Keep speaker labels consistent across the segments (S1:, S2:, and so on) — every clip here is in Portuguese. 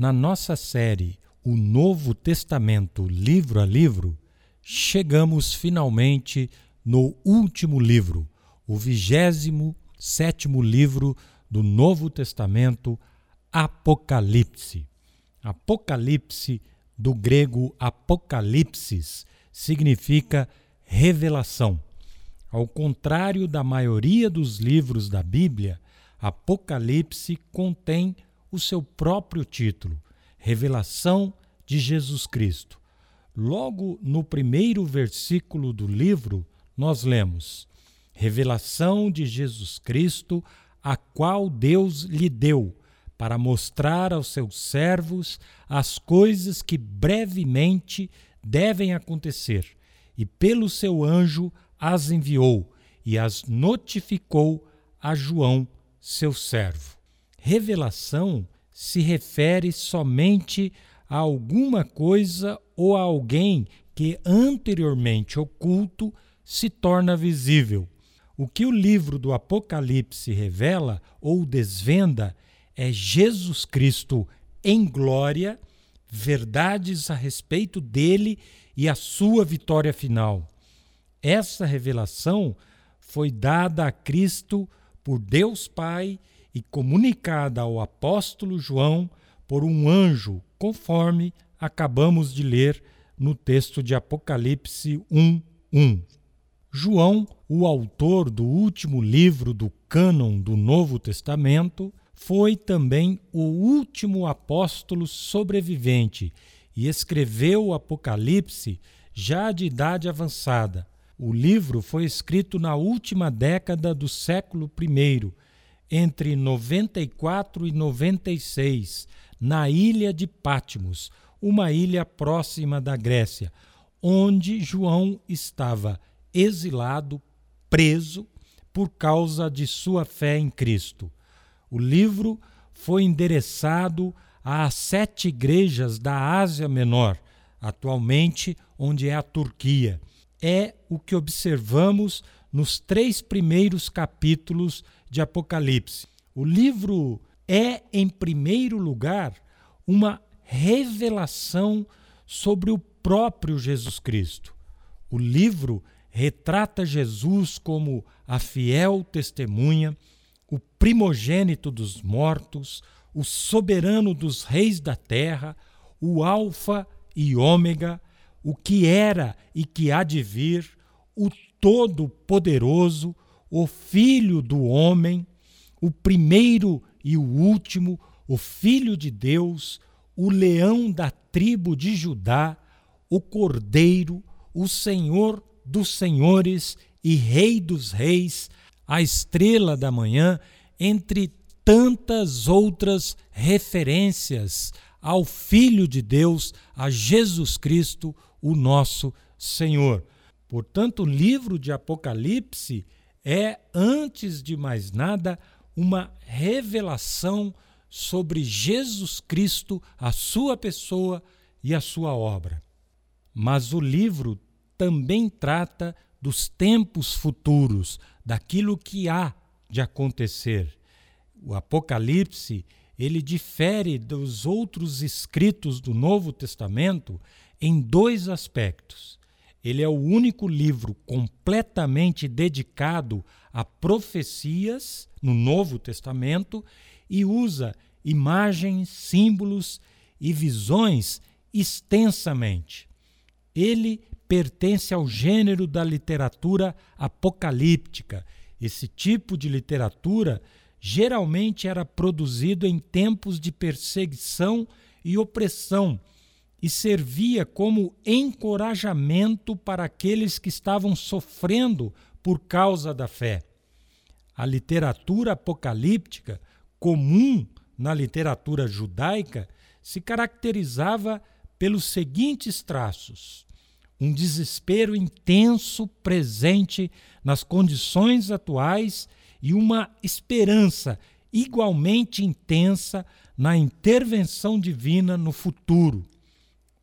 S1: Na nossa série O Novo Testamento, livro a livro, chegamos finalmente no último livro, o vigésimo sétimo livro do Novo Testamento, Apocalipse. Apocalipse, do grego apocalipsis, significa revelação. Ao contrário da maioria dos livros da Bíblia, Apocalipse contém o seu próprio título, Revelação de Jesus Cristo. Logo no primeiro versículo do livro, nós lemos: Revelação de Jesus Cristo, a qual Deus lhe deu, para mostrar aos seus servos as coisas que brevemente devem acontecer, e pelo seu anjo as enviou e as notificou a João, seu servo revelação se refere somente a alguma coisa ou a alguém que anteriormente oculto se torna visível. O que o livro do Apocalipse revela ou desvenda é Jesus Cristo em glória, verdades a respeito dele e a sua vitória final. Essa revelação foi dada a Cristo por Deus Pai e comunicada ao apóstolo João por um anjo, conforme acabamos de ler no texto de Apocalipse 1:1. João, o autor do último livro do cânon do Novo Testamento, foi também o último apóstolo sobrevivente e escreveu o Apocalipse já de idade avançada. O livro foi escrito na última década do século I entre 94 e 96, na ilha de Patmos, uma ilha próxima da Grécia, onde João estava exilado, preso, por causa de sua fé em Cristo. O livro foi endereçado às sete igrejas da Ásia Menor, atualmente onde é a Turquia. É o que observamos nos três primeiros capítulos de Apocalipse. O livro é, em primeiro lugar, uma revelação sobre o próprio Jesus Cristo. O livro retrata Jesus como a fiel testemunha, o primogênito dos mortos, o soberano dos reis da terra, o Alfa e Ômega, o que era e que há de vir, o Todo-Poderoso, o Filho do Homem, o primeiro e o último, o Filho de Deus, o leão da tribo de Judá, o Cordeiro, o Senhor dos Senhores e Rei dos Reis, a estrela da manhã, entre tantas outras referências ao Filho de Deus, a Jesus Cristo, o nosso Senhor. Portanto, o livro de Apocalipse é, antes de mais nada, uma revelação sobre Jesus Cristo, a sua pessoa e a sua obra. Mas o livro também trata dos tempos futuros, daquilo que há de acontecer. O Apocalipse, ele difere dos outros escritos do Novo Testamento em dois aspectos. Ele é o único livro completamente dedicado a profecias no Novo Testamento e usa imagens, símbolos e visões extensamente. Ele pertence ao gênero da literatura apocalíptica. Esse tipo de literatura geralmente era produzido em tempos de perseguição e opressão e servia como encorajamento para aqueles que estavam sofrendo por causa da fé. A literatura apocalíptica, comum na literatura judaica, se caracterizava pelos seguintes traços: um desespero intenso presente nas condições atuais e uma esperança igualmente intensa na intervenção divina no futuro.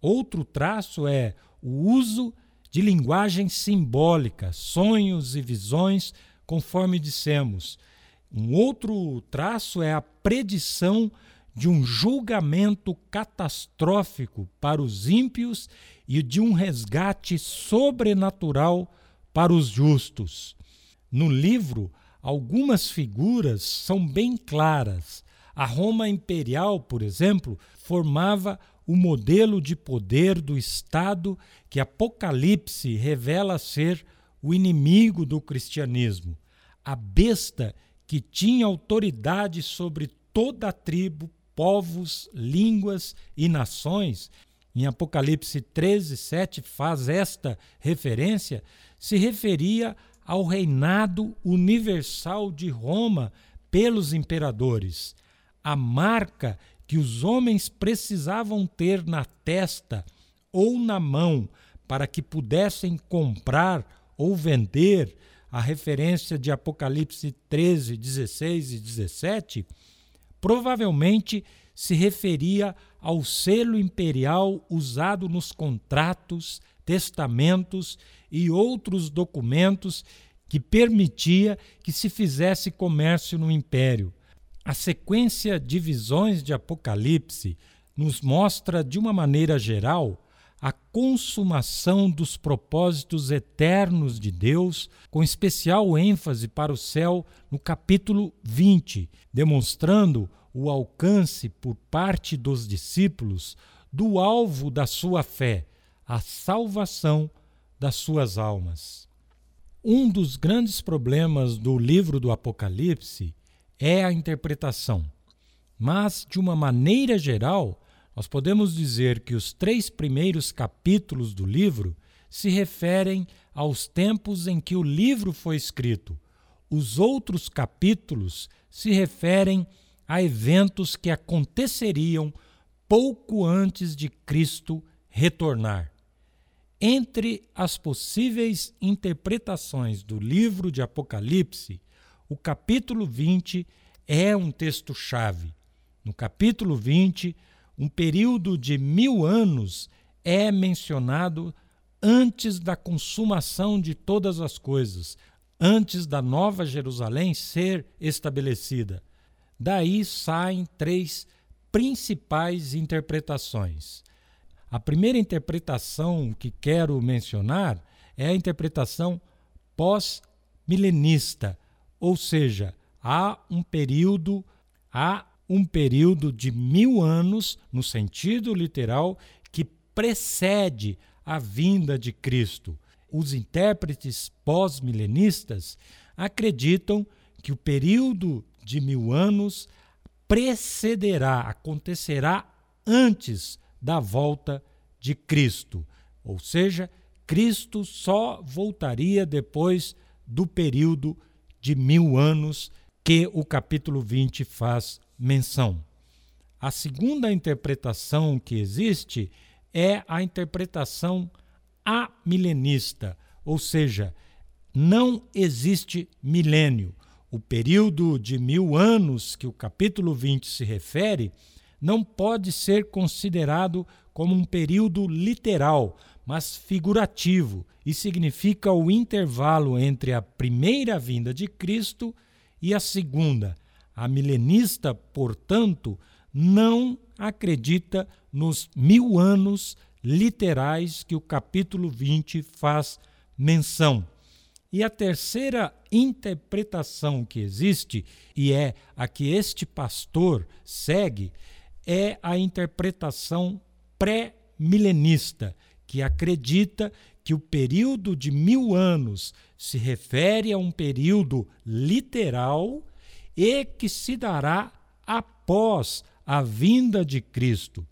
S1: Outro traço é o uso de linguagem simbólica, sonhos e visões, conforme dissemos. Um outro traço é a predição de um julgamento catastrófico para os ímpios e de um resgate sobrenatural para os justos. No livro, algumas figuras são bem claras. A Roma imperial, por exemplo, formava o modelo de poder do Estado que Apocalipse revela ser o inimigo do cristianismo. A besta que tinha autoridade sobre toda a tribo, povos, línguas e nações, em Apocalipse 13, 7 faz esta referência, se referia ao reinado universal de Roma pelos imperadores. A marca que os homens precisavam ter na testa ou na mão para que pudessem comprar ou vender, a referência de Apocalipse 13, 16 e 17, provavelmente se referia ao selo imperial usado nos contratos, testamentos e outros documentos que permitia que se fizesse comércio no império. A sequência de visões de Apocalipse nos mostra, de uma maneira geral, a consumação dos propósitos eternos de Deus, com especial ênfase para o céu no capítulo 20, demonstrando o alcance por parte dos discípulos do alvo da sua fé, a salvação das suas almas. Um dos grandes problemas do livro do Apocalipse é a interpretação. Mas, de uma maneira geral, nós podemos dizer que os três primeiros capítulos do livro se referem aos tempos em que o livro foi escrito. Os outros capítulos se referem a eventos que aconteceriam pouco antes de Cristo retornar. Entre as possíveis interpretações do livro de Apocalipse, o capítulo 20 é um texto-chave. No capítulo 20, um período de mil anos é mencionado antes da consumação de todas as coisas, antes da Nova Jerusalém ser estabelecida. Daí saem três principais interpretações. A primeira interpretação que quero mencionar é a interpretação pós-milenista, ou seja, há um período, há um período de mil anos, no sentido literal, que precede a vinda de Cristo. Os intérpretes pós-milenistas acreditam que o período de mil anos precederá, acontecerá antes da volta de Cristo. Ou seja, Cristo só voltaria depois do período de mil anos que o capítulo 20 faz menção. A segunda interpretação que existe é a interpretação amilenista, ou seja, não existe milênio. O período de mil anos que o capítulo 20 se refere não pode ser considerado como um período literal, mas figurativo, e significa o intervalo entre a primeira vinda de Cristo e a segunda. A milenista, portanto, não acredita nos mil anos literais que o capítulo 20 faz menção. E a terceira interpretação que existe, e é a que este pastor segue, é a interpretação pré-milenista que acredita que o período de mil anos se refere a um período literal e que se dará após a vinda de Cristo.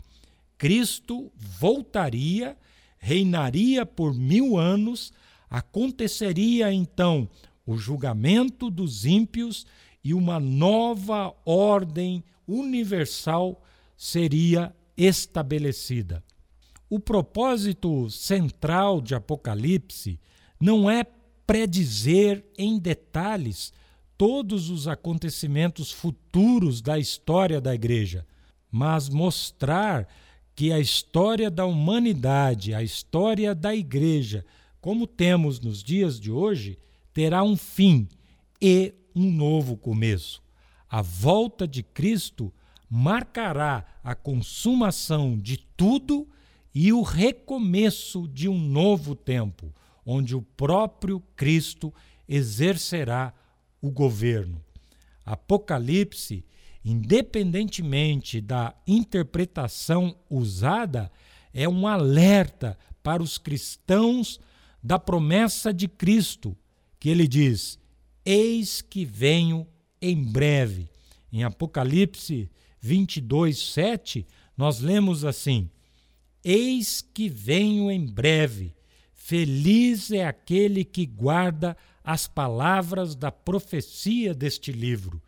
S1: Cristo voltaria, reinaria por mil anos, aconteceria então o julgamento dos ímpios e uma nova ordem universal seria estabelecida. O propósito central de Apocalipse não é predizer em detalhes todos os acontecimentos futuros da história da Igreja, mas mostrar que a história da humanidade, a história da Igreja, como temos nos dias de hoje, terá um fim e um novo começo. A volta de Cristo marcará a consumação de tudo e o recomeço de um novo tempo, onde o próprio Cristo exercerá o governo. Apocalipse, independentemente da interpretação usada, é um alerta para os cristãos da promessa de Cristo, que ele diz: Eis que venho em breve. Em Apocalipse 22, 7, nós lemos assim: Eis que venho em breve. Feliz é aquele que guarda as palavras da profecia deste livro.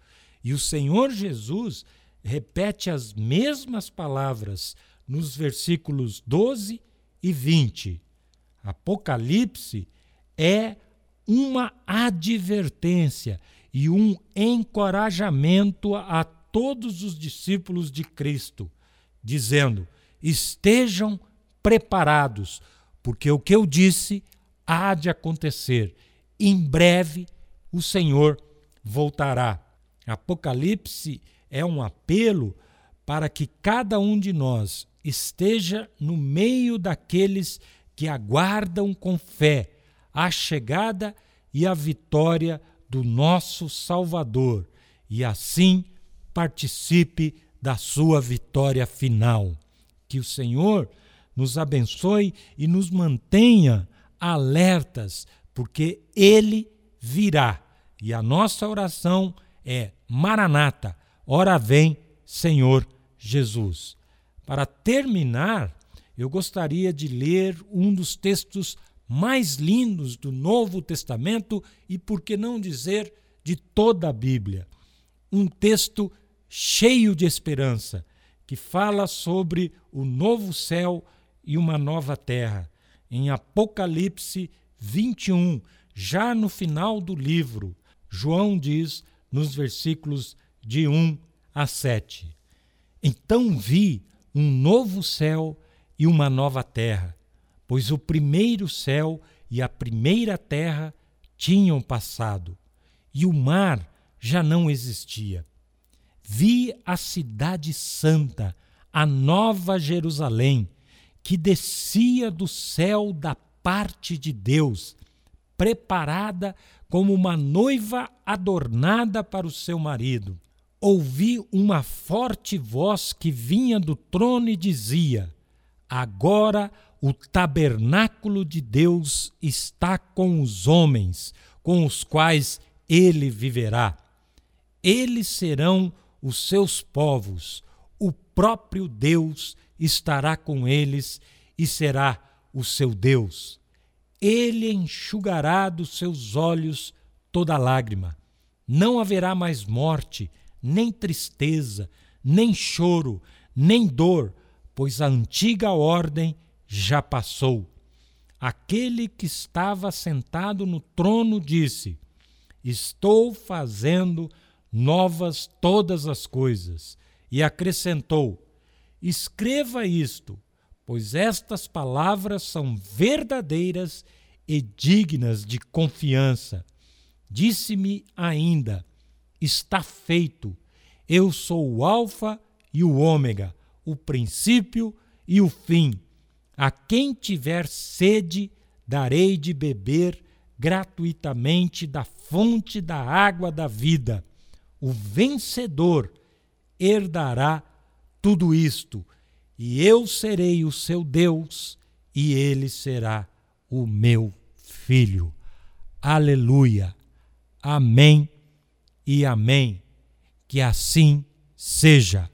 S1: E o Senhor Jesus repete as mesmas palavras nos versículos 12 e 20. Apocalipse é uma advertência e um encorajamento a todos os discípulos de Cristo, dizendo: estejam preparados, porque o que eu disse há de acontecer. Em breve o Senhor voltará. Apocalipse é um apelo para que cada um de nós esteja no meio daqueles que aguardam com fé a chegada e a vitória do nosso Salvador e assim participe da sua vitória final. Que o Senhor nos abençoe e nos mantenha alertas, porque Ele virá. E a nossa oração é: Maranata, ora vem, Senhor Jesus. Para terminar, eu gostaria de ler um dos textos mais lindos do Novo Testamento e, por que não dizer, de toda a Bíblia. Um texto cheio de esperança, que fala sobre o novo céu e uma nova terra. Em Apocalipse 21, já no final do livro, João diz nos versículos de 1 a 7: Então vi um novo céu e uma nova terra, pois o primeiro céu e a primeira terra tinham passado, e o mar já não existia. Vi a cidade santa, a nova Jerusalém, que descia do céu da parte de Deus, preparada como uma noiva adornada para o seu marido ouvi uma forte voz que vinha do trono e dizia: Agora o tabernáculo de Deus está com os homens, com os quais ele viverá. Eles serão os seus povos, o próprio Deus estará com eles e será o seu Deus. Ele enxugará dos seus olhos toda lágrima. Não haverá mais morte, nem tristeza, nem choro, nem dor, pois a antiga ordem já passou. Aquele que estava sentado no trono disse: Estou fazendo novas todas as coisas. E acrescentou: Escreva isto, pois estas palavras são verdadeiras e dignas de confiança. Disse-me ainda: está feito. Eu sou o Alfa e o Ômega, o princípio e o fim. A quem tiver sede, darei de beber gratuitamente da fonte da água da vida. O vencedor herdará tudo isto, e eu serei o seu Deus, e ele será o meu filho. Aleluia. Amém e amém. Que assim seja.